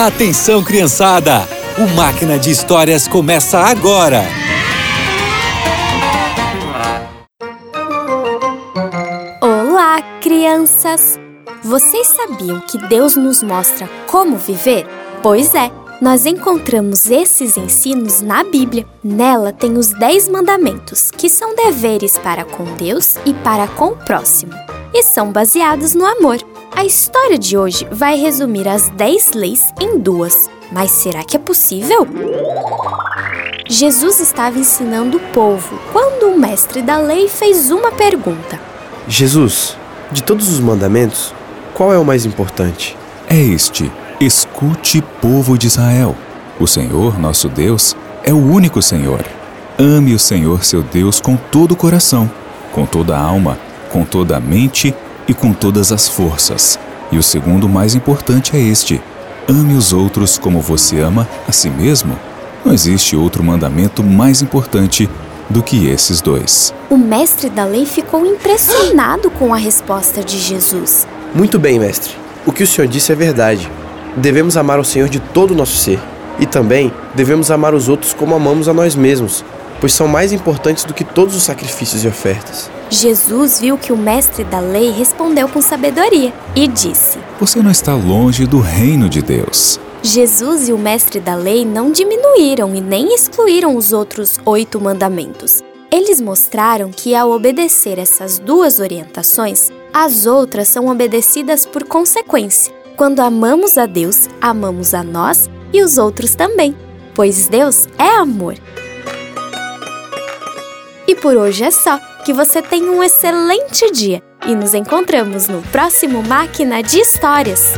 Atenção, criançada! O Máquina de Histórias começa agora! Olá, crianças! Vocês sabiam que Deus nos mostra como viver? Pois é, nós encontramos esses ensinos na Bíblia. Nela tem os Dez Mandamentos, que são deveres para com Deus e para com o próximo, e são baseados no amor. A história de hoje vai resumir as 10 leis em duas. Mas será que é possível? Jesus estava ensinando o povo quando o mestre da lei fez uma pergunta. Jesus, de todos os mandamentos, qual é o mais importante? É este: escute, povo de Israel. O Senhor, nosso Deus, é o único Senhor. Ame o Senhor, seu Deus, com todo o coração, com toda a alma, com toda a mente e com todas as forças. E o segundo mais importante é este: ame os outros como você ama a si mesmo. Não existe outro mandamento mais importante do que esses dois. O mestre da lei ficou impressionado com a resposta de Jesus. Muito bem, mestre. O que o senhor disse é verdade. Devemos amar o Senhor de todo o nosso ser. E também devemos amar os outros como amamos a nós mesmos, pois são mais importantes do que todos os sacrifícios e ofertas. Jesus viu que o mestre da lei respondeu com sabedoria e disse: Você não está longe do reino de Deus. Jesus e o mestre da lei não diminuíram e nem excluíram os outros oito mandamentos. Eles mostraram que, ao obedecer essas duas orientações, as outras são obedecidas por consequência. Quando amamos a Deus, amamos a nós e os outros também, pois Deus é amor. E por hoje é só. Que você tenha um excelente dia e nos encontramos no próximo Máquina de Histórias.